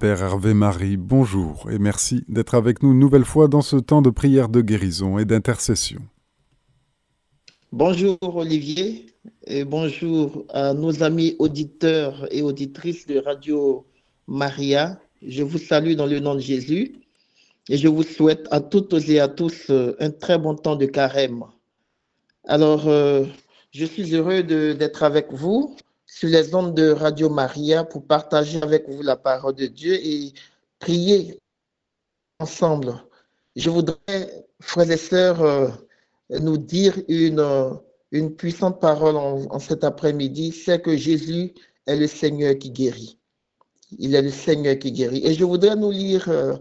Père Hervé Marie, bonjour et merci d'être avec nous une nouvelle fois dans ce temps de prière de guérison et d'intercession. Bonjour Olivier et bonjour à nos amis auditeurs et auditrices de Radio Maria. Je vous salue dans le nom de Jésus et je vous souhaite à toutes et à tous euh, un très bon temps de carême. Alors, euh, je suis heureux d'être avec vous sur les ondes de Radio Maria pour partager avec vous la parole de Dieu et prier ensemble. Je voudrais, frères et sœurs, euh, nous dire une, euh, une puissante parole en, cet après-midi, c'est que Jésus est le Seigneur qui guérit. Il est le Seigneur qui guérit. Et je voudrais nous lire euh,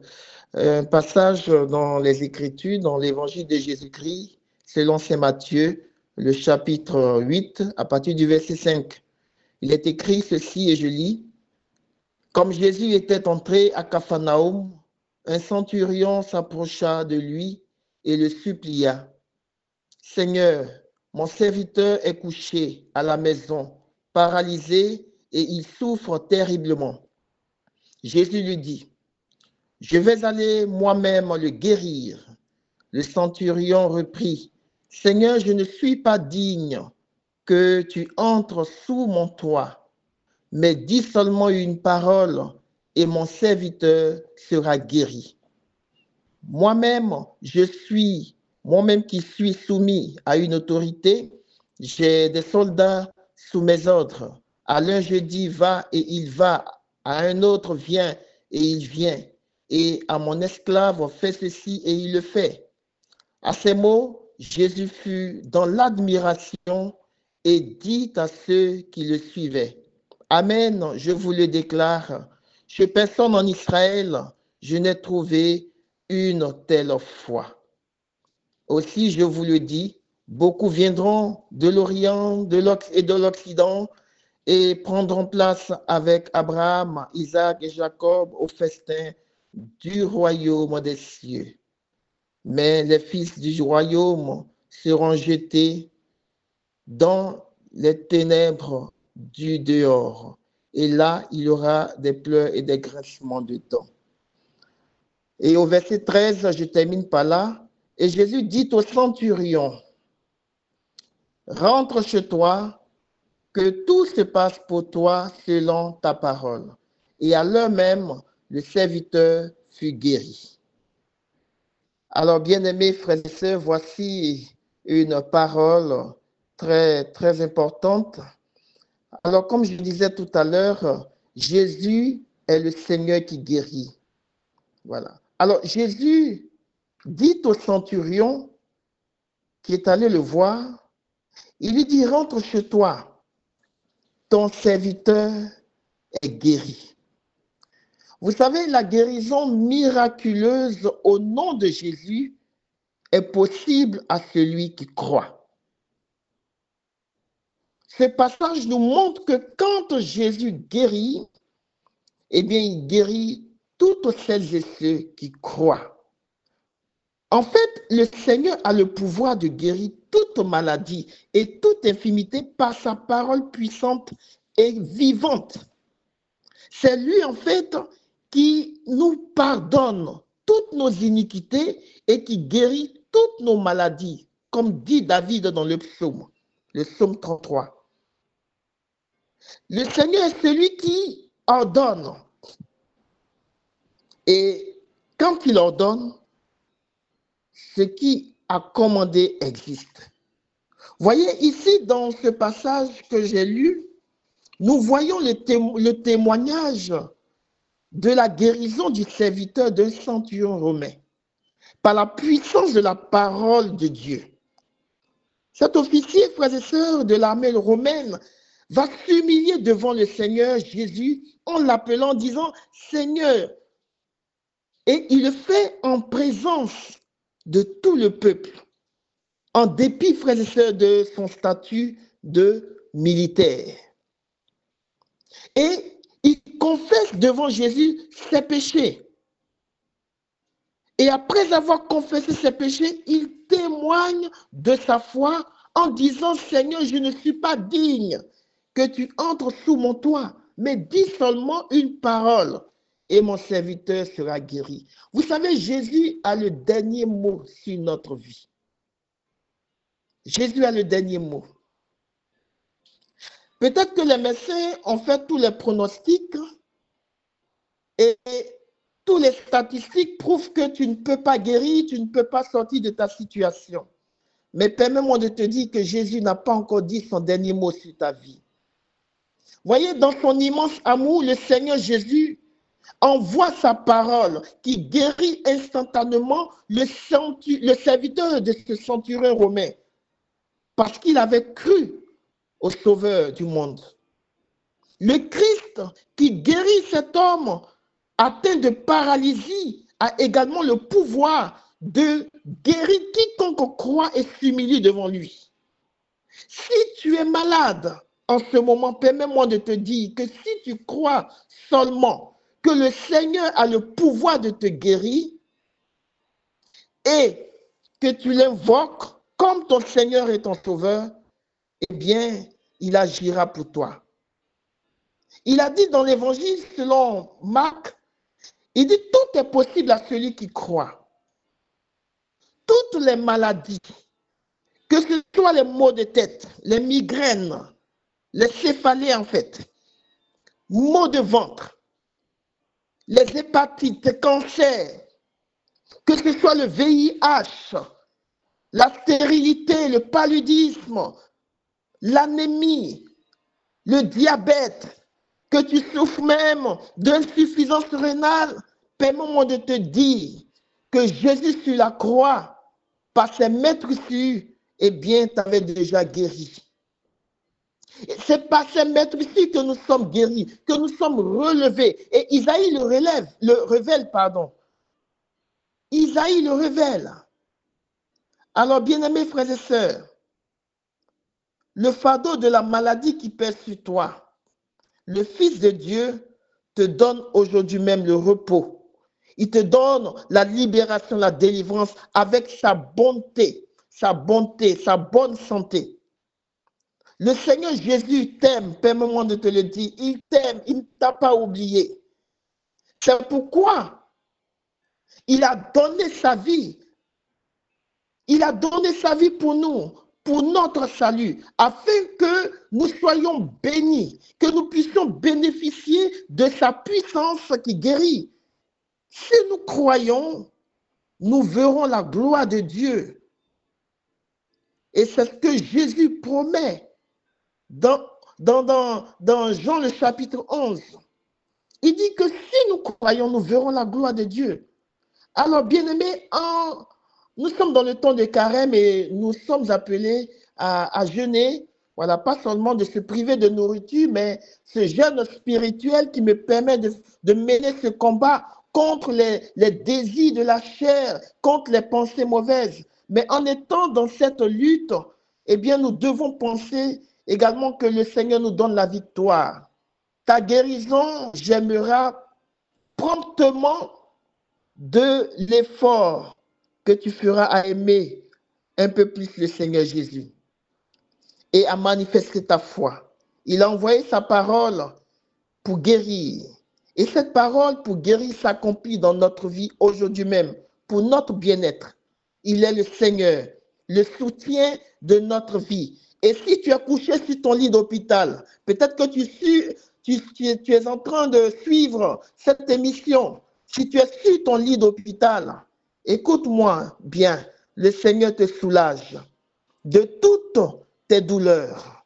un passage dans les Écritures, dans l'Évangile de Jésus-Christ, selon Saint Matthieu, le chapitre 8, à partir du verset 5. Il est écrit ceci et je lis. Comme Jésus était entré à Capharnaüm, un centurion s'approcha de lui et le supplia. Seigneur, mon serviteur est couché à la maison, paralysé, et il souffre terriblement. Jésus lui dit, Je vais aller moi-même le guérir. Le centurion reprit, Seigneur, je ne suis pas digne que tu entres sous mon toit, mais dis seulement une parole et mon serviteur sera guéri. Moi-même, je suis, moi-même qui suis soumis à une autorité, j'ai des soldats sous mes ordres. À l'un je dis va et il va, à un autre viens et il vient, et à mon esclave fais ceci et il le fait. À ces mots, Jésus fut dans l'admiration et dit à ceux qui le suivaient, Amen, je vous le déclare, chez personne en Israël, je n'ai trouvé une telle foi. Aussi, je vous le dis, beaucoup viendront de l'Orient et de l'Occident et prendront place avec Abraham, Isaac et Jacob au festin du royaume des cieux. Mais les fils du royaume seront jetés dans les ténèbres du dehors. Et là, il y aura des pleurs et des grincements de dents. Et au verset 13, je termine par là. Et Jésus dit au centurion, rentre chez toi, que tout se passe pour toi selon ta parole. Et à l'heure même, le serviteur fut guéri. Alors, bien-aimés frères et sœurs, voici une parole très, très importante. Alors, comme je disais tout à l'heure, Jésus est le Seigneur qui guérit. Voilà. Alors, Jésus dit au centurion qui est allé le voir, il lui dit, rentre chez toi, ton serviteur est guéri. Vous savez, la guérison miraculeuse au nom de Jésus est possible à celui qui croit. Ce passage nous montre que quand Jésus guérit, eh bien, il guérit toutes celles et ceux qui croient. En fait, le Seigneur a le pouvoir de guérir toute maladie et toute infimité par sa parole puissante et vivante. C'est lui, en fait, qui nous pardonne toutes nos iniquités et qui guérit toutes nos maladies, comme dit David dans le psaume, le psaume 33. Le Seigneur est celui qui ordonne. Et quand il ordonne, ce qui a commandé existe. Voyez ici dans ce passage que j'ai lu, nous voyons le, témoignage de la guérison du serviteur d'un centurion romain par la puissance de la parole de Dieu. Cet officier, frères et sœurs de l'armée romaine, va s'humilier devant le Seigneur Jésus en l'appelant, disant, Seigneur. Et il le fait en présence de tout le peuple, en dépit, frères et sœurs, de son statut de militaire. Et il confesse devant Jésus ses péchés. Et après avoir confessé ses péchés, il témoigne de sa foi en disant, Seigneur, je ne suis pas digne que tu entres sous mon toit, mais dis seulement une parole et mon serviteur sera guéri. Vous savez, Jésus a le dernier mot sur notre vie. Jésus a le dernier mot. Peut-être que les médecins ont fait tous les pronostics et tous les statistiques prouvent que tu ne peux pas guérir, tu ne peux pas sortir de ta situation. Mais permets-moi de te dire que Jésus n'a pas encore dit son dernier mot sur ta vie. Voyez, dans son immense amour, le Seigneur Jésus envoie sa parole qui guérit instantanément le, serviteur de ce centurion romain parce qu'il avait cru au Sauveur du monde. Le Christ qui guérit cet homme atteint de paralysie a également le pouvoir de guérir quiconque croit et s'humilie devant lui. Si tu es malade en ce moment, permets-moi de te dire que si tu crois seulement que le Seigneur a le pouvoir de te guérir et que tu l'invoques comme ton Seigneur est ton sauveur, eh bien, il agira pour toi. Il a dit dans l'évangile selon Marc, il dit tout est possible à celui qui croit. Toutes les maladies, que ce soit les maux de tête, les migraines, les céphalées en fait, maux de ventre, les hépatites, les cancers, que ce soit le VIH, la stérilité, le paludisme, l'anémie, le diabète, que tu souffres même d'insuffisance rénale, permets-moi de te dire que Jésus sur la croix, par ses maîtres eh bien, t'avait déjà guéri. C'est par ces maîtres que nous sommes guéris, que nous sommes relevés. Et Isaïe le relève, le révèle, pardon. Isaïe le révèle. Alors, bien-aimés frères et sœurs, le fardeau de la maladie qui pèse sur toi, le Fils de Dieu te donne aujourd'hui même le repos. Il te donne la libération, la délivrance avec sa bonté, sa bonté, sa bonne santé. Le Seigneur Jésus t'aime, permets-moi de te le dire, il t'aime, il ne t'a pas oublié. C'est pourquoi il a donné sa vie il a donné sa vie pour nous, pour notre salut, afin que nous soyons bénis, que nous puissions bénéficier de sa puissance qui guérit. Si nous croyons, nous verrons la gloire de Dieu. Et c'est ce que Jésus promet dans, dans, dans, Jean le chapitre 11. Il dit que si nous croyons, nous verrons la gloire de Dieu. Alors, bien aimé, en, nous sommes dans le temps de carême et nous sommes appelés à, jeûner. Voilà, pas seulement de se priver de nourriture, mais ce jeûne spirituel qui me permet de, mener ce combat contre les, les, désirs de la chair, contre les pensées mauvaises. Mais en étant dans cette lutte, eh bien, nous devons penser également que le Seigneur nous donne la victoire. Ta guérison, j'aimerais promptement de l'effort que tu feras à aimer un peu plus le Seigneur Jésus et à manifester ta foi. Il a envoyé sa parole pour guérir. Et cette parole pour guérir s'accomplit dans notre vie aujourd'hui même, pour notre bien-être. Il est le Seigneur, le soutien de notre vie. Et si tu es couché sur ton lit d'hôpital, peut-être que tu, es en train de suivre cette émission. Si tu es sur ton lit d'hôpital, Écoute-moi bien, le Seigneur te soulage de toutes tes douleurs.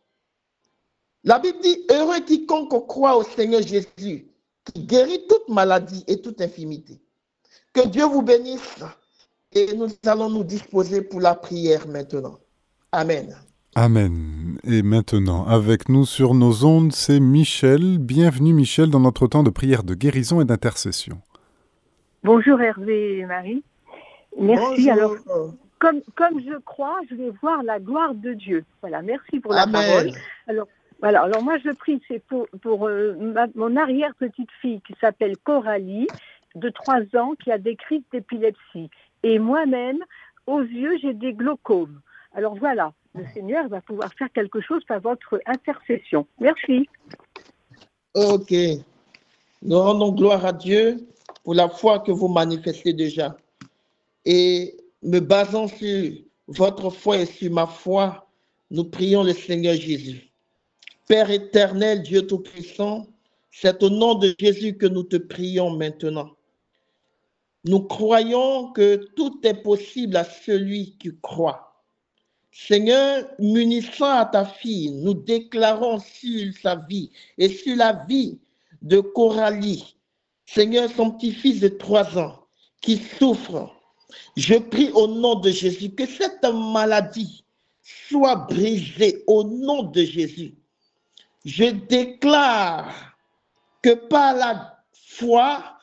La Bible dit, heureux quiconque croit au Seigneur Jésus, qui guérit toute maladie et toute infimité. Que Dieu vous bénisse et nous allons nous disposer pour la prière maintenant. Amen. Amen. Et maintenant, avec nous sur nos ondes, c'est Michel. Bienvenue Michel dans notre temps de prière de guérison et d'intercession. Bonjour Hervé et Marie. Merci. Alors, comme, comme je crois, je vais voir la gloire de Dieu. Voilà, merci pour la parole. Alors, voilà, alors moi je prie, c'est pour, pour euh, mon arrière-petite-fille qui s'appelle Coralie, de 3 ans, qui a des crises d'épilepsie. Et moi-même, aux yeux, j'ai des glaucomes. Alors voilà, le Seigneur va pouvoir faire quelque chose par votre intercession. Merci. Ok. Nous rendons gloire à Dieu pour la foi que vous manifestez déjà. Et me basant sur votre foi et sur ma foi, nous prions le Seigneur Jésus. Père éternel, Dieu Tout-Puissant, c'est au nom de Jésus que nous te prions maintenant. Nous croyons que tout est possible à celui qui croit. Seigneur, munissant à ta fille, nous déclarons sur sa vie et sur la vie de Coralie, Seigneur, son petit-fils de trois ans qui souffre. Je prie au nom de Jésus que cette maladie soit brisée au nom de Jésus. Je déclare que par la foi,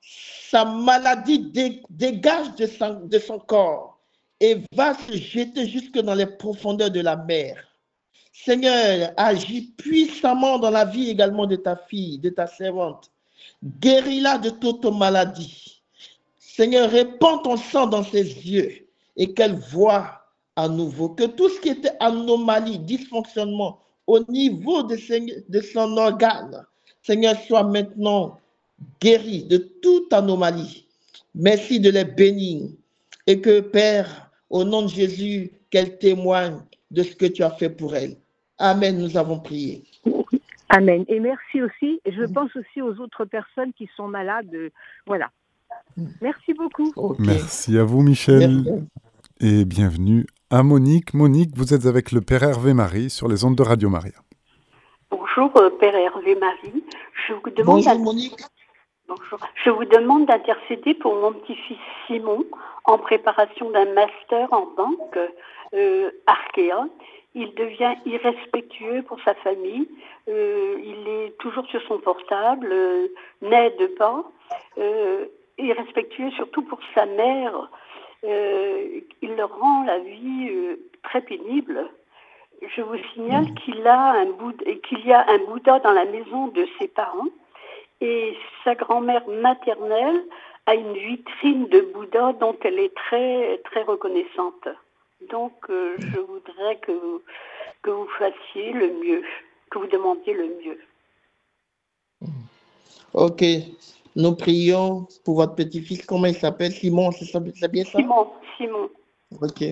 sa maladie dégage de son, de son corps et va se jeter jusque dans les profondeurs de la mer. Seigneur, agis puissamment dans la vie également de ta fille, de ta servante. Guéris-la de toute maladie. Seigneur, répands ton sang dans ses yeux et qu'elle voit à nouveau que tout ce qui était anomalie, dysfonctionnement au niveau de, de son organe, Seigneur, soit maintenant guéri de toute anomalie. Merci de les bénir et que, Père, au nom de Jésus, qu'elle témoigne de ce que tu as fait pour elle. Amen, nous avons prié. Amen. Et merci aussi, je pense aussi aux autres personnes qui sont malades. Voilà. Merci beaucoup. Merci à vous, Michel. Et bienvenue à Monique. Monique, vous êtes avec le Père Hervé Marie sur les ondes de Radio Maria. Bonjour, euh, Père Hervé Marie. Je vous demande Bonjour, Monique. Bonjour. Je vous demande d'intercéder pour mon petit-fils Simon en préparation d'un master en banque euh, Arkea. Il devient irrespectueux pour sa famille. Euh, il est toujours sur son portable, euh, n'aide pas. Euh, irrespectueux surtout pour sa mère. il leur rend la vie très pénible. Je vous signale qu'il a un qu'il y a un Bouddha dans la maison de ses parents et sa grand-mère maternelle a une vitrine de Bouddha dont elle est très, très reconnaissante. Donc, euh, je voudrais que vous, que vous fassiez le mieux, que vous demandiez le mieux. Ok. Nous prions pour votre petit-fils. Comment il s'appelle? Simon, c'est bien ça? Simon, Simon. Ok.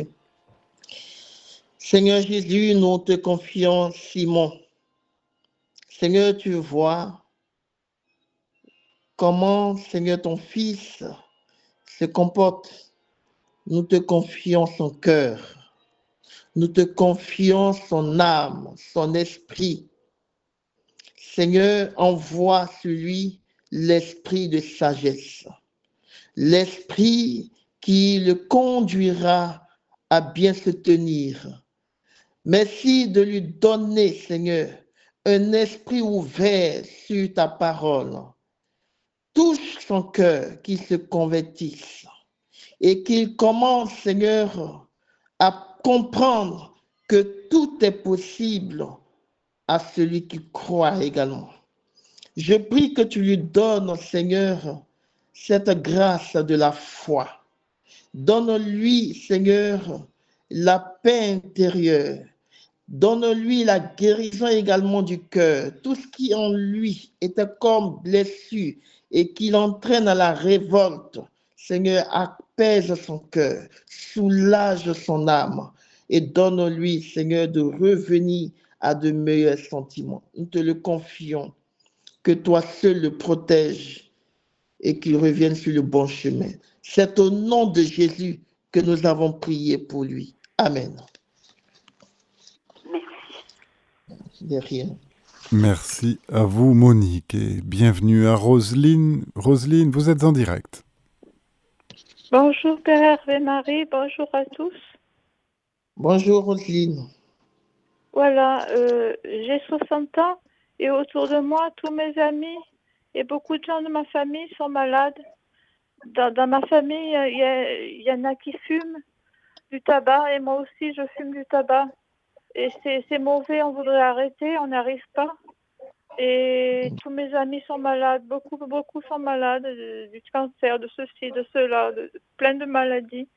Seigneur Jésus, nous te confions Simon. Seigneur, tu vois comment, Seigneur, ton Fils se comporte? Nous te confions son cœur. Nous te confions son âme, son esprit. Seigneur, envoie sur lui l'esprit de sagesse, l'esprit qui le conduira à bien se tenir. Merci de lui donner, Seigneur, un esprit ouvert sur ta parole touche son cœur, qu'il se convertisse et qu'il commence, Seigneur, à comprendre que tout est possible à celui qui croit également. Je prie que tu lui donnes, Seigneur, cette grâce de la foi. Donne-lui, Seigneur, la paix intérieure. Donne-lui la guérison également du cœur. Tout ce qui en lui était comme blessure et qui l'entraîne à la révolte. Seigneur, apaise son cœur, soulage son âme et donne-lui, Seigneur, de revenir à de meilleurs sentiments. Nous te le confions, que toi seul le protège et qu'il revienne sur le bon chemin. C'est au nom de Jésus que nous avons prié pour lui. Amen. Merci. De rien. Merci à vous, Monique, et bienvenue à Roselyne. Roselyne, vous êtes en direct. Bonjour, Père Hervé Marie, bonjour à tous. Bonjour, Roselyne. Voilà, euh, j'ai 60 ans et autour de moi, tous mes amis et beaucoup de gens de ma famille sont malades. Dans, ma famille, il y, y, en a qui fument du tabac et moi aussi, je fume du tabac. Et c'est mauvais, on voudrait arrêter, on n'arrive pas. Et tous mes amis sont malades, beaucoup, beaucoup sont malades du cancer, de ceci, de cela, de, plein de maladies.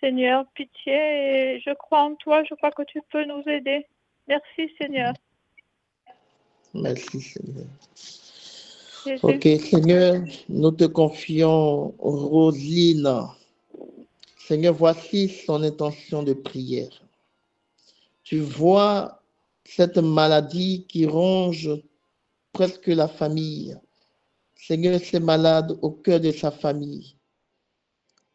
Seigneur, pitié, et je crois en toi, je crois que tu peux nous aider. Merci, Seigneur. Merci, Seigneur. Ok, Seigneur, nous te confions Rosine. Seigneur, voici son intention de prière. Tu vois cette maladie qui ronge presque la famille. Seigneur, c'est malade au cœur de sa famille.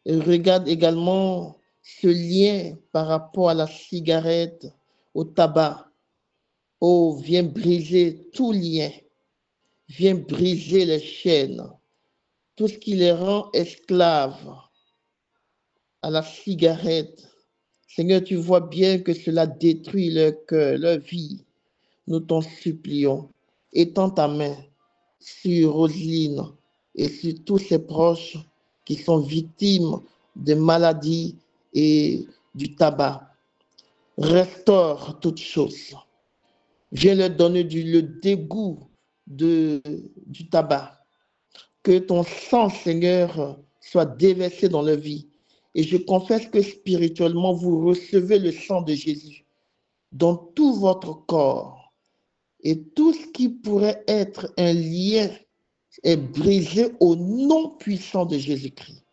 Et regarde également ce lien par rapport à la cigarette, au tabac. Oh, viens briser tout lien. Viens briser les chaînes. Tout ce qui les rend esclaves à la cigarette. Seigneur, tu vois bien que cela détruit leur cœur, leur vie. Nous t'en supplions. Étends ta main sur Roselyne et sur tous ses proches qui sont victimes de maladies et du tabac. Restaure toutes choses. Viens leur donner du, le dégoût du tabac. Que ton sang, Seigneur, soit déversé dans leur vie et je confesse que spirituellement, vous recevez le sang de Jésus dans tout votre corps. Et tout ce qui pourrait être un lien est brisé au nom puissant de Jésus-Christ.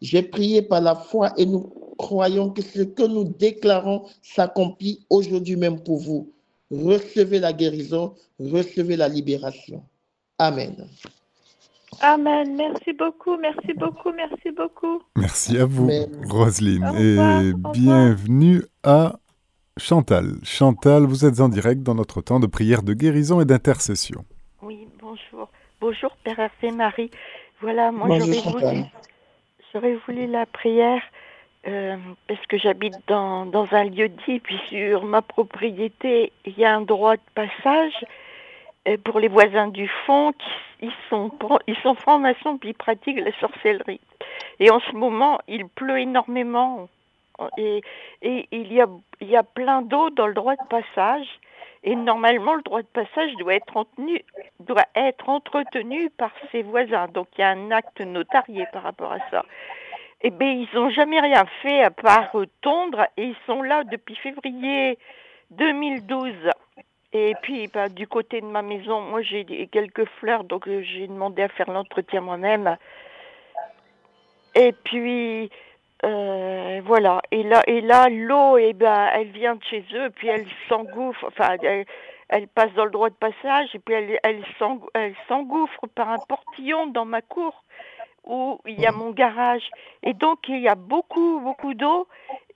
J'ai prié par la foi et nous croyons que ce que nous déclarons s'accomplit aujourd'hui même pour vous. Recevez la guérison, recevez la libération. Amen. Amen. Merci beaucoup, merci beaucoup, merci beaucoup. Merci à vous, Roselyne. Et bienvenue à Chantal. Chantal, vous êtes en direct dans notre temps de prière de guérison et d'intercession. Oui, bonjour. Bonjour, Père Hervé Marie. Voilà, moi j'aurais voulu, la prière euh, parce que j'habite dans, dans un lieu dit, puis sur ma propriété, il y a un droit de passage pour les voisins du fond, ils sont, ils sont francs-maçons puis ils pratiquent la sorcellerie. Et en ce moment, il pleut énormément et, et il, y a, il y a plein d'eau dans le droit de passage. Et normalement, le droit de passage doit être, entretenu, doit être entretenu par ses voisins. Donc il y a un acte notarié par rapport à ça. Eh bien, ils n'ont jamais rien fait à part tondre et ils sont là depuis février 2012. Et puis, bah, du côté de ma maison, moi j'ai quelques fleurs, donc euh, j'ai demandé à faire l'entretien moi-même. Et puis, euh, voilà. Et là, et là, l'eau, eh ben, elle vient de chez eux, puis elle s'engouffre. Enfin, elle, passe dans le droit de passage, et puis elle, elle s'engouffre par un portillon dans ma cour où il y a mon garage. Et donc, il y a beaucoup, beaucoup d'eau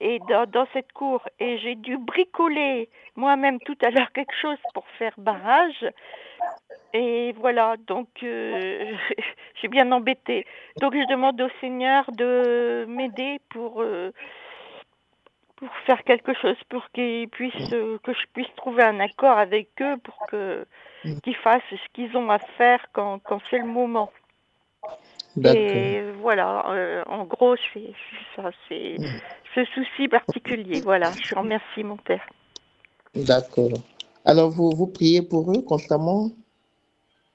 et dans, cette cour. Et j'ai dû bricoler moi-même tout à l'heure quelque chose pour faire barrage. Et voilà, donc euh, j'ai bien embêté. Donc je demande au Seigneur de m'aider pour, euh, pour faire quelque chose, pour qu'ils puissent, euh, que je puisse trouver un accord avec eux pour que qu'ils fassent ce qu'ils ont à faire quand, quand c'est le moment. Et voilà, euh, en gros, c'est ça, c'est ce souci particulier. Voilà, je remercie mon père. D'accord. Alors, vous, vous priez pour eux constamment?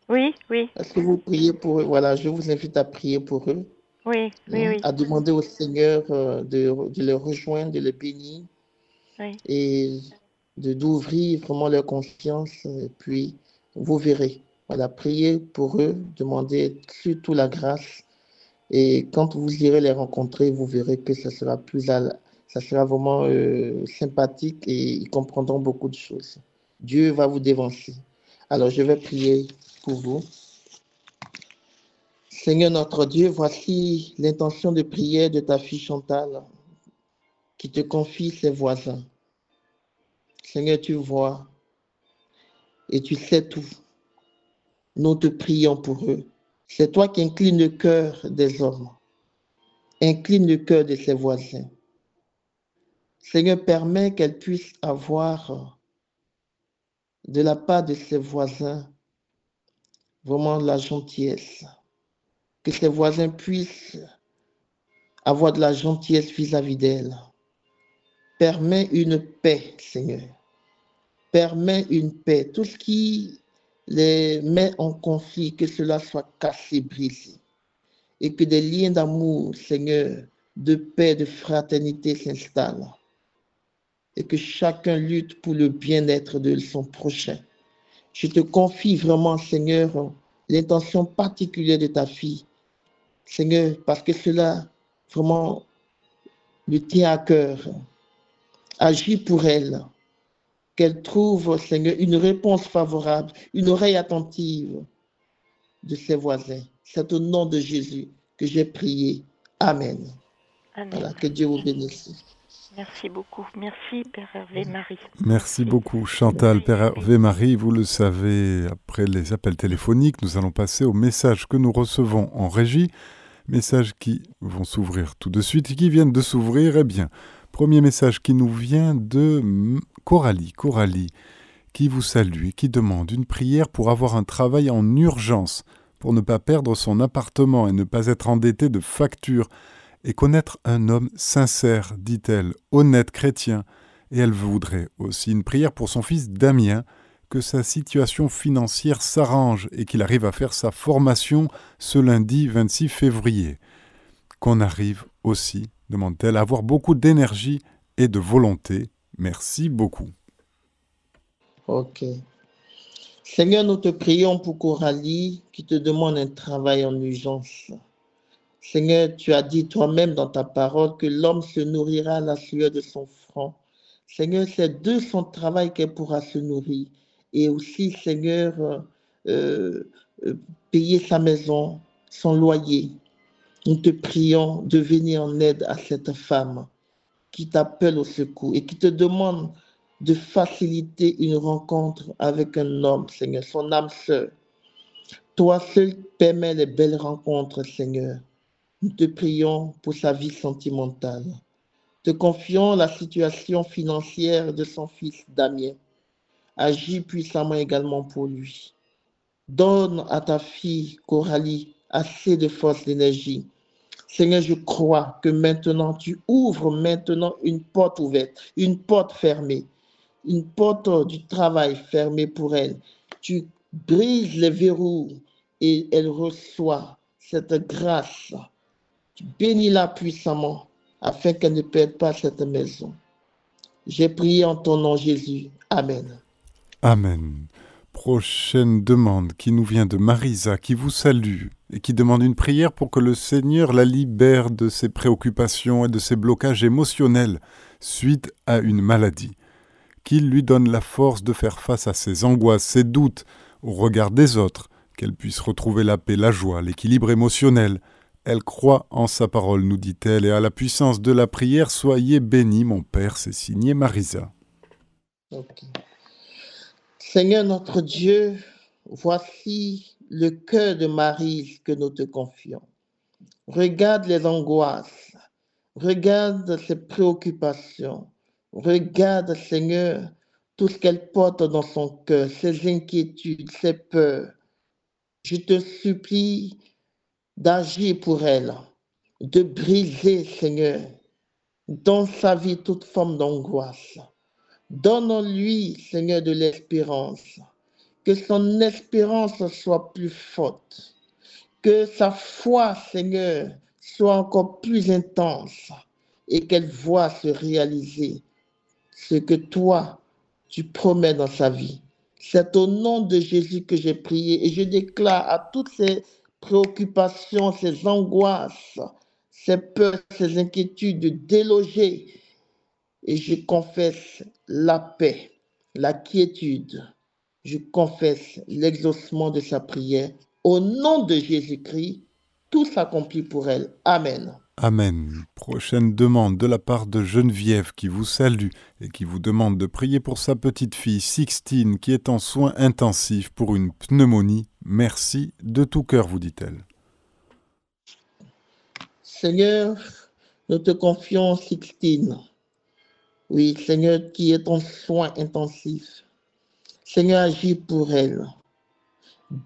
Oui, oui. Est-ce que vous priez pour eux? Voilà, je vous invite à prier pour eux. Oui, oui, hein, oui. À demander au Seigneur euh, de, de les rejoindre, de les bénir. Oui. Et de d'ouvrir vraiment leur conscience. Et puis, vous verrez. Voilà, priez pour eux, demandez surtout la grâce. Et quand vous irez les rencontrer, vous verrez que ça sera plus, ça sera vraiment euh, sympathique et ils comprendront beaucoup de choses. Dieu va vous dévancer. Alors, je vais prier pour vous. Seigneur notre Dieu, voici l'intention de prière de ta fille Chantal qui te confie ses voisins. Seigneur, tu vois et tu sais tout. Nous te prions pour eux. C'est toi qui inclines le cœur des hommes. Incline le cœur de ses voisins. Seigneur, permet qu'elle puisse avoir de la part de ses voisins vraiment la gentillesse. Que ses voisins puissent avoir de la gentillesse vis-à-vis d'elle. Permets une paix, Seigneur. Permets une paix. Tout ce qui les met en conflit, que cela soit cassé, brisé. Et que des liens d'amour, Seigneur, de paix, de fraternité s'installent. Et que chacun lutte pour le bien-être de son prochain. Je te confie vraiment, Seigneur, l'intention particulière de ta fille. Seigneur, parce que cela vraiment lui tient à cœur. Agis pour elle. Qu'elle trouve, Seigneur, une réponse favorable, une oreille attentive de ses voisins. C'est au nom de Jésus que j'ai prié. Amen. Amen. que Dieu vous bénisse. Merci beaucoup. Merci, Père Hervé Marie. Merci beaucoup, Chantal. Père Hervé Marie, vous le savez, après les appels téléphoniques, nous allons passer aux messages que nous recevons en régie. Messages qui vont s'ouvrir tout de suite et qui viennent de s'ouvrir. Eh bien, premier message qui nous vient de Coralie. Coralie, qui vous salue et qui demande une prière pour avoir un travail en urgence, pour ne pas perdre son appartement et ne pas être endetté de factures et connaître un homme sincère, dit-elle, honnête chrétien, et elle voudrait aussi une prière pour son fils Damien, que sa situation financière s'arrange et qu'il arrive à faire sa formation ce lundi 26 février. Qu'on arrive aussi, demande-t-elle, avoir beaucoup d'énergie et de volonté. Merci beaucoup. Ok. Seigneur, nous te prions pour Coralie qui te demande un travail en urgence. Seigneur, tu as dit toi-même dans ta parole que l'homme se nourrira à la sueur de son front. Seigneur, c'est de son travail qu'elle pourra se nourrir. Et aussi, Seigneur, euh, euh, payer sa maison, son loyer. Nous te prions de venir en aide à cette femme qui t'appelle au secours et qui te demande de faciliter une rencontre avec un homme, Seigneur, son âme sœur. Toi seul permets les belles rencontres, Seigneur. Nous te prions pour sa vie sentimentale. Te confions la situation financière de son fils Damien. Agis puissamment également pour lui. Donne à ta fille Coralie assez de force d'énergie. Seigneur, je crois que maintenant tu ouvres maintenant une porte ouverte, une porte fermée, une porte du travail fermée pour elle. Tu brises les verrous et elle reçoit cette grâce Bénis-la puissamment afin qu'elle ne perde pas cette maison. J'ai prié en ton nom, Jésus. Amen. Amen. Prochaine demande qui nous vient de Marisa, qui vous salue et qui demande une prière pour que le Seigneur la libère de ses préoccupations et de ses blocages émotionnels suite à une maladie. Qu'il lui donne la force de faire face à ses angoisses, ses doutes, au regard des autres, qu'elle puisse retrouver la paix, la joie, l'équilibre émotionnel, elle croit en sa parole, nous dit-elle, et à la puissance de la prière, soyez bénis, mon Père, c'est signé Marisa. Seigneur notre Dieu, voici le cœur de Marie que nous te confions. Regarde les angoisses, regarde ses préoccupations, regarde, Seigneur, tout ce qu'elle porte dans son cœur, ses inquiétudes, ses peurs. Je te supplie, d'agir pour elle, de briser, Seigneur, dans sa vie toute forme d'angoisse. Donne-lui, Seigneur, de l'espérance, que son espérance soit plus forte, que sa foi, Seigneur, soit encore plus intense et qu'elle voit se réaliser ce que toi, tu promets dans sa vie. C'est au nom de Jésus que j'ai prié et je déclare à toutes ces préoccupations, ces angoisses, ces peurs, ces inquiétudes de déloger. Et je confesse la paix, la quiétude. Je confesse l'exaucement de sa prière. Au nom de Jésus-Christ, tout s'accomplit pour elle. Amen. Amen. Prochaine demande de la part de Geneviève qui vous salue et qui vous demande de prier pour sa petite fille Sixtine qui est en soins intensifs pour une pneumonie. Merci de tout cœur, vous dit-elle. Seigneur, nous te confions Sixtine. Oui, Seigneur, qui est en soins intensifs. Seigneur, agis pour elle.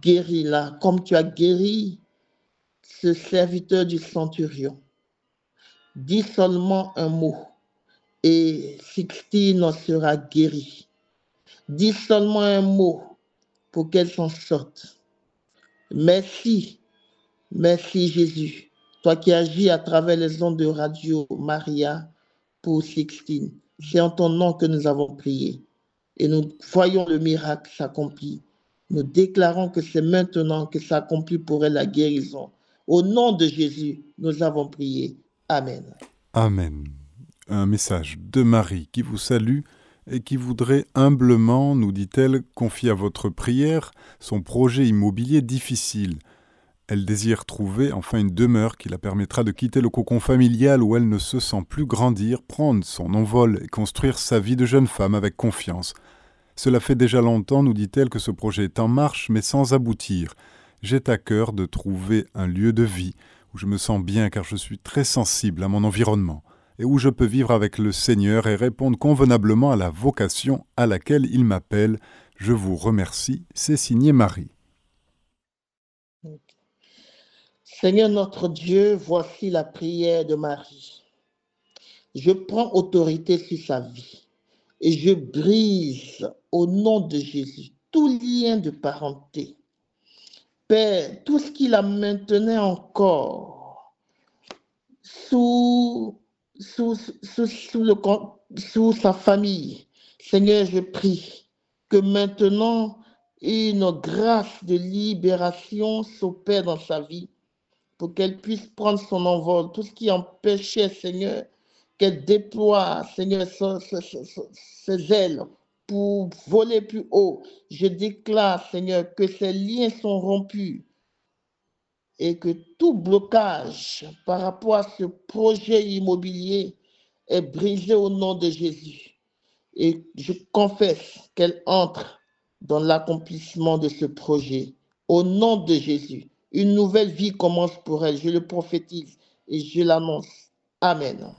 Guéris-la comme tu as guéri ce serviteur du centurion. Dis seulement un mot et Sixtine sera guérie. Dis seulement un mot pour qu'elle s'en sorte. Merci, merci Jésus, toi qui agis à travers les ondes de radio Maria pour Sixtine. C'est en ton nom que nous avons prié et nous voyons le miracle s'accomplir. Nous déclarons que c'est maintenant que s'accomplit pour elle la guérison. Au nom de Jésus, nous avons prié. Amen. Amen. Un message de Marie qui vous salue et qui voudrait humblement, nous dit-elle, confier à votre prière son projet immobilier difficile. Elle désire trouver enfin une demeure qui la permettra de quitter le cocon familial où elle ne se sent plus grandir, prendre son envol et construire sa vie de jeune femme avec confiance. Cela fait déjà longtemps, nous dit-elle, que ce projet est en marche, mais sans aboutir. J'ai à cœur de trouver un lieu de vie où je me sens bien car je suis très sensible à mon environnement et où je peux vivre avec le Seigneur et répondre convenablement à la vocation à laquelle il m'appelle. Je vous remercie. C'est signé Marie. Seigneur notre Dieu, voici la prière de Marie. Je prends autorité sur sa vie et je brise au nom de Jésus tout lien de parenté. Père, tout ce qui la maintenait encore sous, sous, sous, sous sa famille, Seigneur, je prie que maintenant une grâce de libération s'opère dans sa vie pour qu'elle puisse prendre son envol. Tout ce qui empêchait, Seigneur, qu'elle déploie, Seigneur, ses, ailes pour voler plus haut. Je déclare, Seigneur, que ces liens sont rompus et que tout blocage par rapport à ce projet immobilier est brisé au nom de Jésus. Et je confesse qu'elle entre dans l'accomplissement de ce projet. Au nom de Jésus, une nouvelle vie commence pour elle. Je le prophétise et je l'annonce. Amen.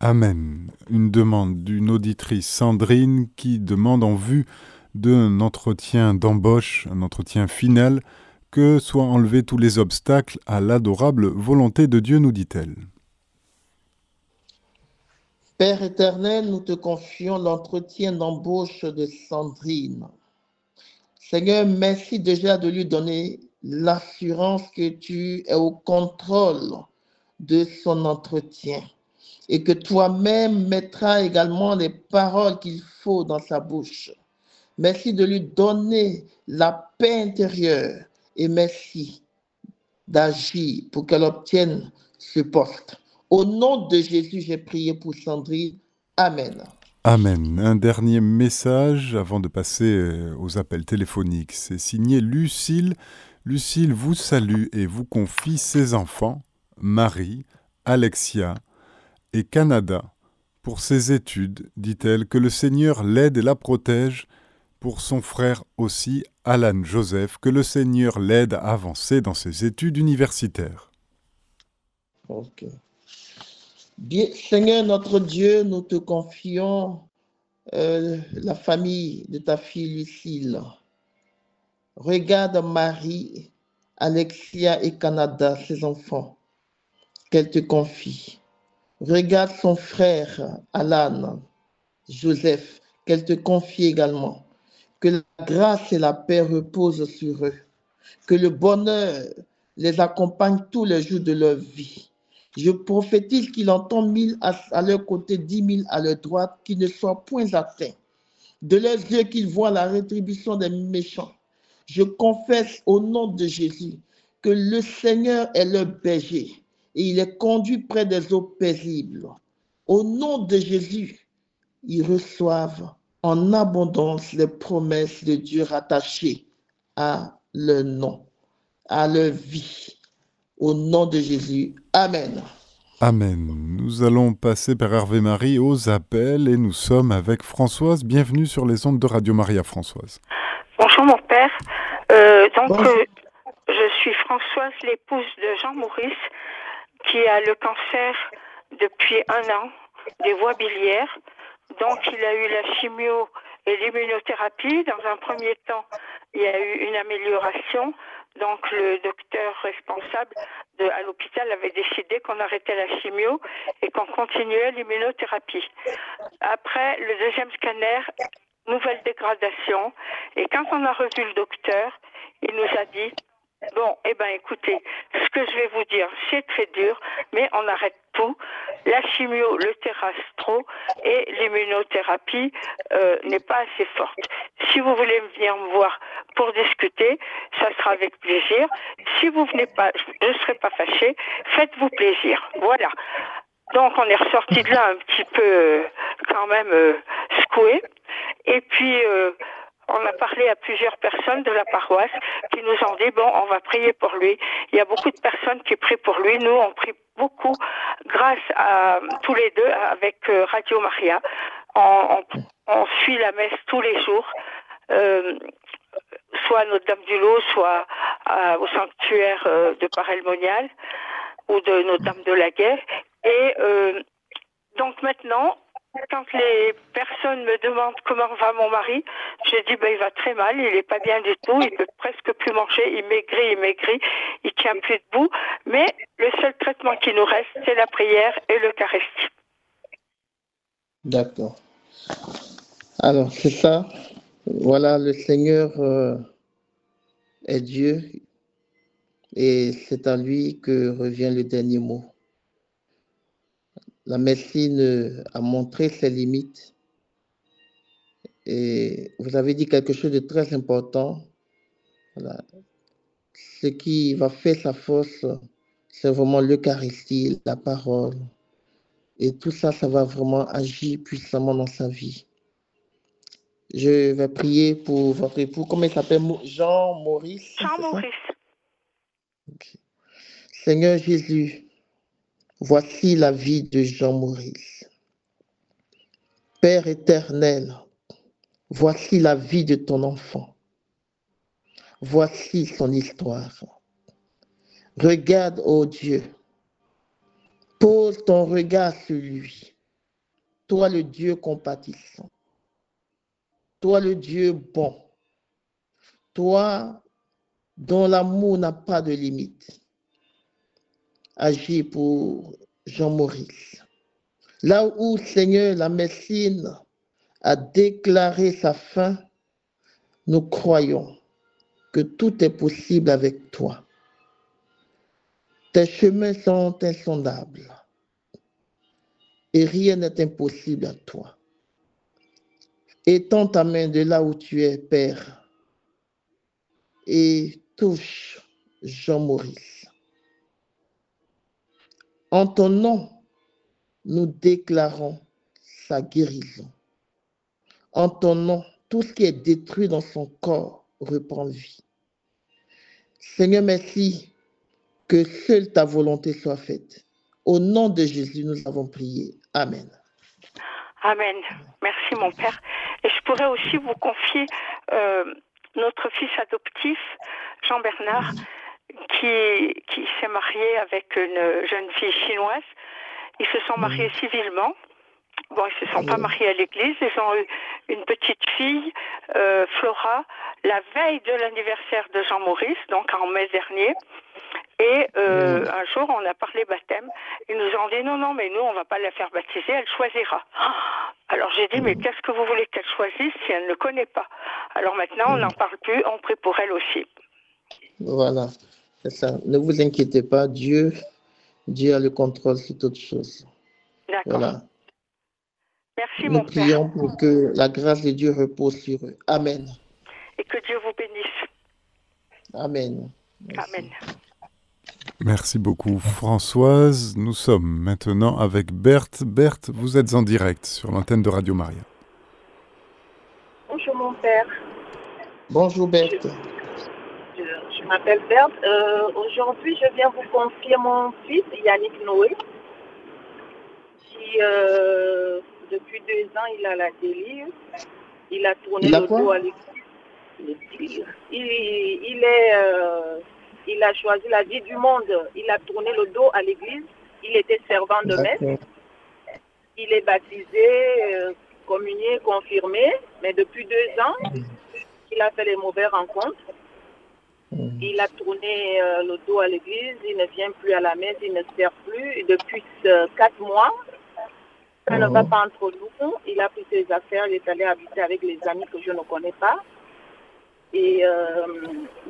Amen. Une demande d'une auditrice Sandrine qui demande en vue d'un entretien d'embauche, un entretien final, que soient enlevés tous les obstacles à l'adorable volonté de Dieu, nous dit-elle. Père éternel, nous te confions l'entretien d'embauche de Sandrine. Seigneur, merci déjà de lui donner l'assurance que tu es au contrôle de son entretien et que toi-même mettras également les paroles qu'il faut dans sa bouche. Merci de lui donner la paix intérieure et merci d'agir pour qu'elle obtienne ce poste. Au nom de Jésus, j'ai prié pour Sandrine. Amen. Amen. Un dernier message avant de passer euh, aux appels téléphoniques. C'est signé Lucille. Lucille vous salue et vous confie ses enfants, Marie, Alexia et Canada. Pour ses études, dit-elle, que le Seigneur l'aide et la protège. Pour son frère aussi, Alan Joseph, que le Seigneur l'aide à avancer dans ses études universitaires. Seigneur notre Dieu, nous te confions euh, la famille de ta fille Lucille. Regarde Marie, Alexia et Canada, ses enfants, qu'elle te confie. Regarde son frère Alan, Joseph, qu'elle te confie également. Que la grâce et la paix reposent sur eux. Que le bonheur les accompagne tous les jours de leur vie je prophétise qu'il entend mille à, leur côté, dix mille à leur droite, qu'ils ne soient point atteints. De leurs yeux qu'ils voient la rétribution des méchants. Je confesse au nom de Jésus que le Seigneur est leur berger et il est conduit près des eaux paisibles. Au nom de Jésus, ils reçoivent en abondance les promesses de Dieu rattachées à leur nom, à leur vie. Au nom de Jésus. Amen. Amen. Nous allons passer par Hervé Marie aux appels et nous sommes avec Françoise. Bienvenue sur les ondes de Radio Maria, Françoise. Bonjour mon père. Euh, donc, euh, je suis Françoise, l'épouse de Jean Maurice, qui a le cancer depuis un an des voies biliaires. Donc, il a eu la chimio et l'immunothérapie. Dans un premier temps, il y a eu une amélioration. Donc le docteur responsable de, à l'hôpital avait décidé qu'on arrêtait la chimio et qu'on continuait l'immunothérapie. Après le deuxième scanner, nouvelle dégradation. Et quand on a revu le docteur, il nous a dit Bon, eh bien écoutez, ce que je vais vous dire, c'est très dur, mais on arrête tout. La chimio, le terrastro et l'immunothérapie euh, n'est pas assez forte. Si vous voulez venir me voir pour discuter, ça sera avec plaisir. Si vous venez pas, je ne serai pas fâchée. Faites-vous plaisir. Voilà. Donc on est ressorti de là un petit peu euh, quand même euh, secoué. Et puis euh, on a parlé à plusieurs personnes de la paroisse qui nous ont dit bon, on va prier pour lui. Il y a beaucoup de personnes qui prient pour lui. Nous, on prie beaucoup grâce à tous les deux avec Radio Maria. On, suit la messe tous les jours. soit à Notre-Dame du Lot, soit au sanctuaire de Parelmonial ou de Notre-Dame de la Guerre. Et euh, donc maintenant, quand les personnes me demandent comment va mon mari, je dis ben il va très mal, il n'est pas bien du tout, il peut presque plus manger, il maigrit, il maigrit, il tient plus debout. Mais le seul traitement qui nous reste, c'est la prière et l'Eucharistie. D'accord. Alors c'est ça. Voilà, le Seigneur euh, est Dieu et c'est à lui que revient le dernier mot la médecine a montré ses limites. Et vous avez dit quelque chose de très important. Ce qui va faire sa force, c'est vraiment l'Eucharistie, la parole. Et tout ça, ça va vraiment agir puissamment dans sa vie. Je vais prier pour votre époux. Comment il s'appelle? Jean Maurice Jean Maurice. Seigneur Jésus, Voici la vie de Jean Maurice. Père éternel, voici la vie de ton enfant. Voici son histoire. Regarde, ô Dieu, pose ton regard sur lui. Toi le Dieu compatissant. Toi le Dieu bon. Toi dont l'amour n'a pas de limite agit pour Jean Maurice. Là où, Seigneur, la médecine a déclaré sa fin, nous croyons que tout est possible avec toi. Tes chemins sont insondables et rien n'est impossible à toi. Étends ta main de là où tu es, Père, et touche Jean Maurice. En ton nom, nous déclarons sa guérison. En ton nom, tout ce qui est détruit dans son corps reprend vie. Seigneur, merci que seule ta volonté soit faite. Au nom de Jésus, nous avons prié. Amen. Amen. Merci, mon Père. Et je pourrais aussi vous confier euh, notre fils adoptif, Jean-Bernard qui, qui s'est marié avec une jeune fille chinoise. Ils se sont mariés mhm. civilement. Bon, ils se sont pas mariés à l'église. Ils ont eu une petite fille, euh, Flora, la veille de l'anniversaire de Jean Maurice, donc en mai dernier. Et euh, un jour, on a parlé baptême. Ils nous ont dit non, non, mais nous, on va pas la faire baptiser, elle choisira. Alors j'ai dit, mais qu'est-ce que vous voulez qu'elle choisisse si elle ne connaît pas? Alors maintenant, on n'en parle plus, on prie pour elle aussi. Voilà. Ça. Ne vous inquiétez pas, Dieu, Dieu a le contrôle sur toutes choses. D'accord. Voilà. Merci, Nous mon prions pour que la grâce de Dieu repose sur eux. Amen. Et que Dieu vous bénisse. Amen. Amen. Merci beaucoup Françoise. Nous sommes maintenant avec Berthe. Berthe, vous êtes en direct sur l'antenne de Radio Maria. Bonjour mon père. Bonjour Berthe je m'appelle Berthe. Euh, aujourd'hui, je viens vous confier mon fils, Yannick Noé, qui, euh, depuis deux ans, il a la délire. Il a tourné le dos à l'église. Il, est, euh, il a choisi la vie du monde. Il a tourné le dos à l'église. Il était servant de messe. Il est baptisé, communié, confirmé, mais depuis deux ans, il a fait les mauvaises rencontres. Mm. Il a tourné euh, le dos à l'église, il ne vient plus à la messe, il ne sert plus. Et depuis euh, quatre mois, ça ne va mm. pas entre nous. Il a pris ses affaires, il est allé habiter avec les amis que je ne connais pas. Et euh,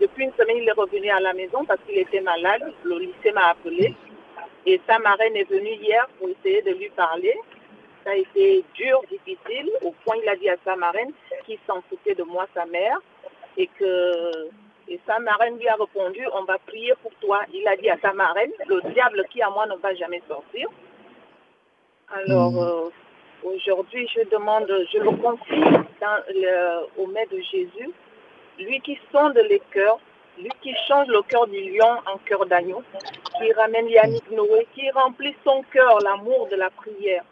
depuis une semaine, il est revenu à la maison parce qu'il était malade. Le lycée m'a appelé. Et sa marraine est venue hier pour essayer de lui parler. Ça a été dur, difficile, au point il a dit à sa marraine qu'il s'en foutait de moi, sa mère, et que et sa marraine lui a répondu, on va prier pour toi. Il a dit à sa marraine, le diable qui à moi ne va jamais sortir. Alors, hmm. euh, aujourd'hui, je demande, je le confie au maître de Jésus, lui qui sonde les cœurs, lui qui change le cœur du lion en cœur d'agneau, qui ramène Yannick Noé, qui remplit son cœur, l'amour de la prière,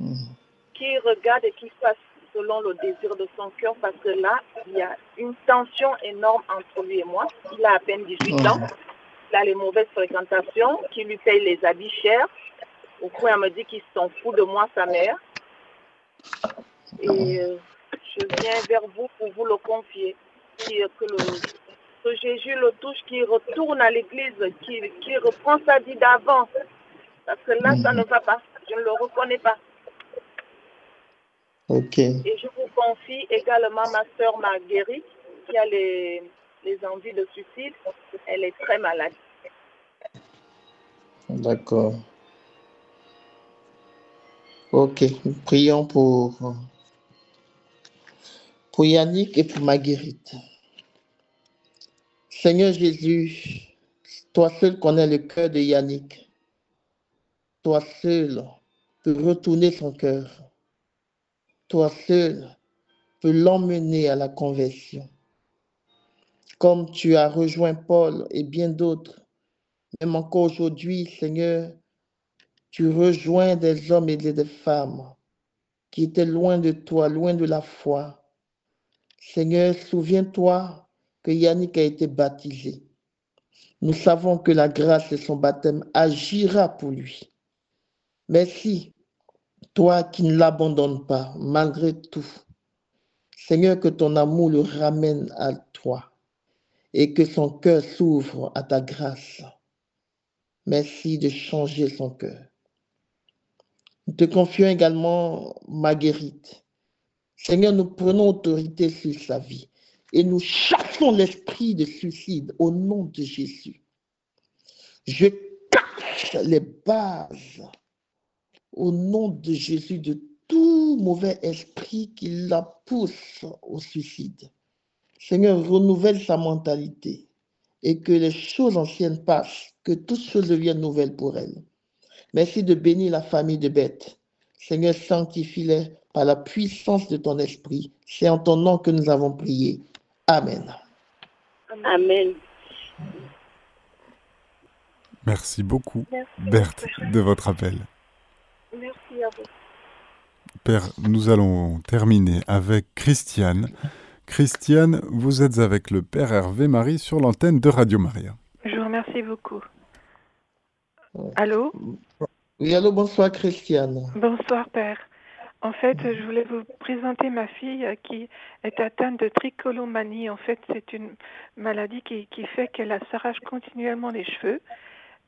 hmm. qui regarde et qui fasse selon le désir de son cœur, parce que là, il y a une tension énorme entre lui et moi. Il a à peine 18 ans. Il a les mauvaises fréquentations, qui lui paye les habits chers. Au point, elle me dit qu'il s'en fout de moi, sa mère. Et euh, je viens vers vous pour vous le confier. que, le, Jésus le touche, qu'il retourne à l'église, qu'il reprend sa vie d'avant. Parce que là, ça ne va pas. Je ne le reconnais pas. Ok. Et je vous confie également ma soeur Marguerite, qui a les, les envies de suicide. Elle est très malade. D'accord. Ok, prions pour, pour Yannick et pour Marguerite. Seigneur Jésus, toi seul connais le cœur de Yannick. Toi seul peux retourner son cœur toi seul peux l'emmener à la conversion. Comme tu as rejoint Paul et bien d'autres, même encore aujourd'hui, Seigneur, tu rejoins des hommes et des femmes qui étaient loin de toi, loin de la foi. Seigneur, souviens-toi que Yannick a été baptisé. Nous savons que la grâce de son baptême agira pour lui. Merci toi qui ne l'abandonnes pas malgré tout. Seigneur, que ton amour le ramène à toi et que son cœur s'ouvre à ta grâce. Merci de changer son cœur. Nous te confions également Marguerite. Seigneur, nous prenons autorité sur sa vie et nous chassons l'esprit de suicide au nom de Jésus. Je cache les bases au nom de Jésus de tout mauvais esprit qui la pousse au suicide. Seigneur, renouvelle sa mentalité et que les choses anciennes passent, que toutes choses deviennent nouvelles pour elle. Merci de bénir la famille de Bête. Seigneur, sanctifie-les par la puissance de ton esprit. C'est en ton nom que nous avons prié. Amen. Amen. Merci beaucoup, Berthe, de votre appel. Merci à vous. Père, nous allons terminer avec Christiane. Christiane, vous êtes avec le Père Hervé Marie sur l'antenne de Radio Maria. Je vous remercie beaucoup. Allô Oui, allô, bonsoir Christiane. Bonsoir Père. En fait, je voulais vous présenter ma fille qui est atteinte de trichotillomanie. En fait, c'est une maladie qui, qui fait qu'elle s'arrache continuellement les cheveux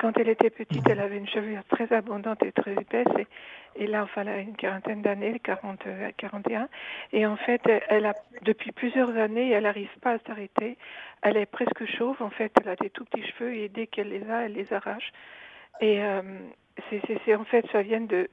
quand elle était petite, elle avait une chevelure très abondante et très épaisse. Et, là, enfin, elle a une quarantaine d'années, 40, 41. Et en fait, elle a, depuis plusieurs années, elle n'arrive pas à s'arrêter. Elle est presque chauve. En fait, elle a des tout petits cheveux et dès qu'elle les a, elle les arrache. Et euh, c'est en fait, ça vient de,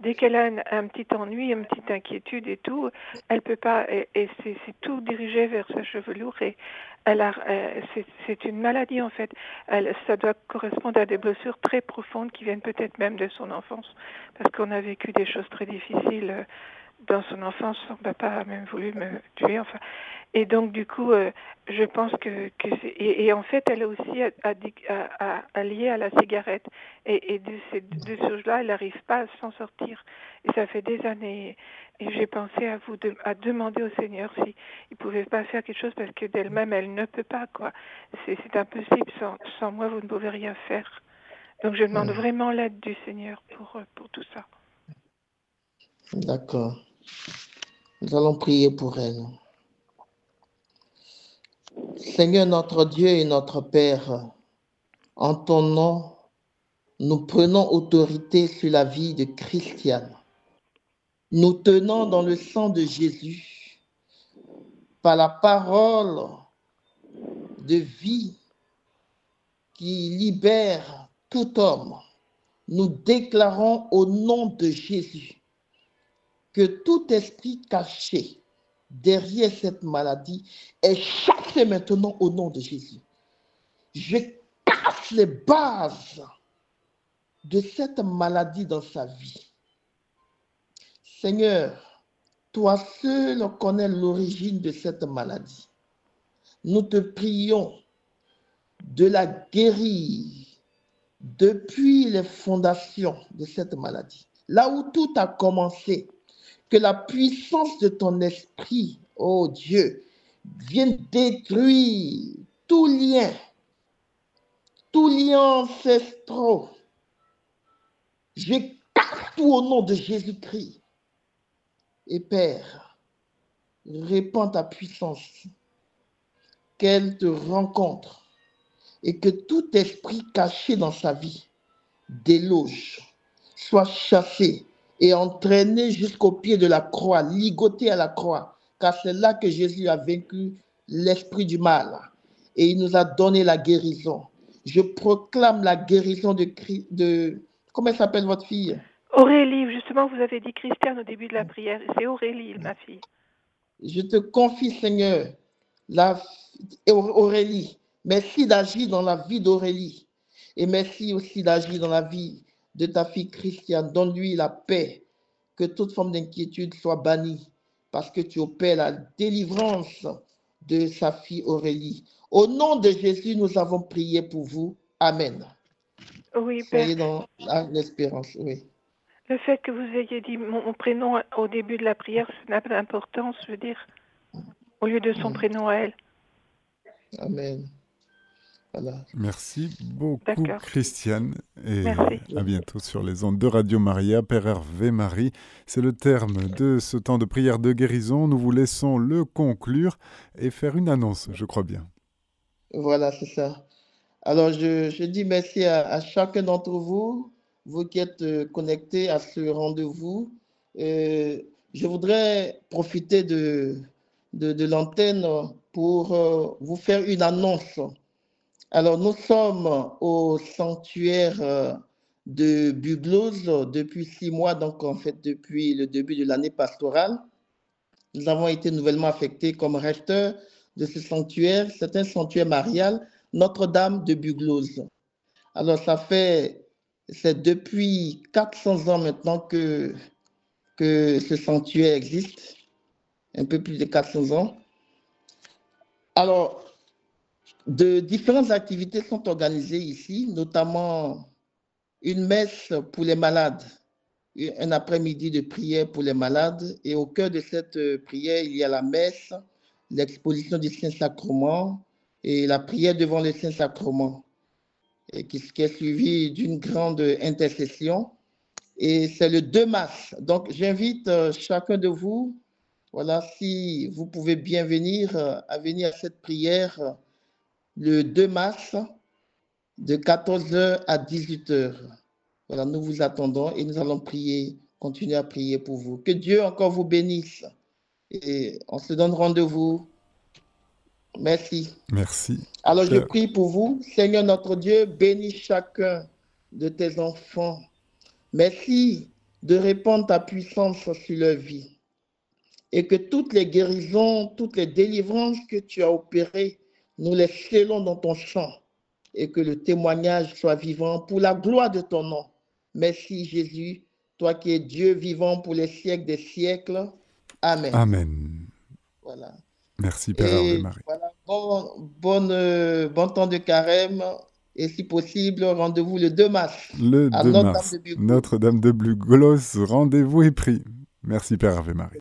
dès qu'elle a un, petit ennui, une petite inquiétude et tout, elle peut pas, et, c'est tout dirigé vers sa chevelure et elle euh, c'est une maladie en fait. Elle, ça doit correspondre à des blessures très profondes qui viennent peut-être même de son enfance, parce qu'on a vécu des choses très difficiles euh, dans son enfance. Son papa a même voulu me tuer. Enfin, et donc, du coup, euh, je pense que, que et, en fait, elle est aussi alliée à la cigarette. Et, et de ces deux choses-là, elle n'arrive pas à s'en sortir. Et ça fait des années. Et j'ai pensé à vous, à demander au Seigneur si il pouvait pas faire quelque chose parce que d'elle-même, elle ne peut pas, quoi. C'est impossible. Sans, sans moi, vous ne pouvez rien faire. Donc, je demande vraiment l'aide du Seigneur pour, pour tout ça. D'accord. Nous allons prier pour elle. Seigneur notre Dieu et notre Père, en ton nom, nous prenons autorité sur la vie de Christiane. Nous tenons dans le sang de Jésus, par la parole de vie qui libère tout homme, nous déclarons au nom de Jésus que tout esprit caché derrière cette maladie est chassé maintenant au nom de Jésus. Je casse les bases de cette maladie dans sa vie. Seigneur, toi seul connais l'origine de cette maladie. Nous te prions de la guérir depuis les fondations de cette maladie. Là où tout a commencé, que la puissance de ton esprit, oh Dieu, vienne détruire tout lien, tout lien ancestral. Je casse tout au nom de Jésus-Christ. Et Père, répands ta puissance, qu'elle te rencontre et que tout esprit caché dans sa vie déloge, soit chassé et entraîné jusqu'au pied de la croix, ligoté à la croix, car c'est là que Jésus a vaincu l'esprit du mal et il nous a donné la guérison. Je proclame la guérison de, de comment s'appelle votre fille? Aurélie, justement, vous avez dit Christiane au début de la prière. C'est Aurélie, ma fille. Je te confie, Seigneur, la, Aurélie, merci d'agir dans la vie d'Aurélie. Et merci aussi d'agir dans la vie de ta fille Christiane. Donne-lui la paix, que toute forme d'inquiétude soit bannie, parce que tu opères la délivrance de sa fille Aurélie. Au nom de Jésus, nous avons prié pour vous. Amen. Oui, Père. Soyez dans l'espérance, oui. Le fait que vous ayez dit mon, prénom au début de la prière, ça n'a pas d'importance, je veux dire, au lieu de son prénom à elle. Amen. Merci beaucoup, Christiane. Et à bientôt sur les ondes de Radio Maria. Père Hervé Marie, c'est le terme de ce temps de prière de guérison. Nous vous laissons le conclure et faire une annonce, je crois bien. Voilà, c'est ça. Alors, je, dis merci à, chacun d'entre vous, vous qui êtes euh, connectés à ce rendez-vous. Euh, je voudrais profiter de, de, l'antenne pour euh, vous faire une annonce. Alors, nous sommes au sanctuaire euh, de Bugloz depuis six mois, donc en fait depuis le début de l'année pastorale. Nous avons été nouvellement affectés comme recteur de ce sanctuaire. C'est un sanctuaire marial, Notre-Dame de Bugloz. Alors, ça fait, c'est depuis 400 ans maintenant que, que ce sanctuaire existe, un peu plus de 400 ans. Alors, de différentes activités sont organisées ici, notamment une messe pour les malades, un après-midi de prière pour les malades. Et au cœur de cette prière, il y a la messe, l'exposition du Saint-Sacrement et la prière devant le Saint-Sacrement, qui est suivie d'une grande intercession. Et c'est le 2 mars. Donc, j'invite euh, chacun de vous, voilà, si vous pouvez bien venir, euh, à venir à cette prière le 2 mars de 14h à 18h. Voilà, nous vous attendons et nous allons prier, continuer à prier pour vous. Que Dieu encore vous bénisse. Et on se donne rendez-vous. Merci. Merci. Alors je prie pour vous. Seigneur notre Dieu, bénis chacun de tes enfants. Merci de répandre ta puissance sur leur vie. Et que toutes les guérisons, toutes les délivrances que tu as opérées nous les scellons dans ton sang et que le témoignage soit vivant pour la gloire de ton nom. Merci Jésus, toi qui es Dieu vivant pour les siècles des siècles. Amen. Amen. Voilà. Merci Père et Marie. Voilà, bon, euh, bon, temps de carême et si possible, rendez-vous le 2 mars. Le 2 mars. Notre-Dame de Bluglos, rendez-vous est pris. Merci Père Ave Marie.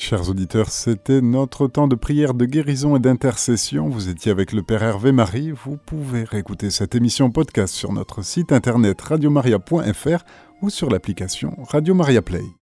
Chers auditeurs, c'était notre temps de prière de guérison et d'intercession. Vous étiez avec le Père Hervé Marie. Vous pouvez réécouter cette émission podcast sur notre site internet radiomaria.fr ou sur l'application Radio Maria Play.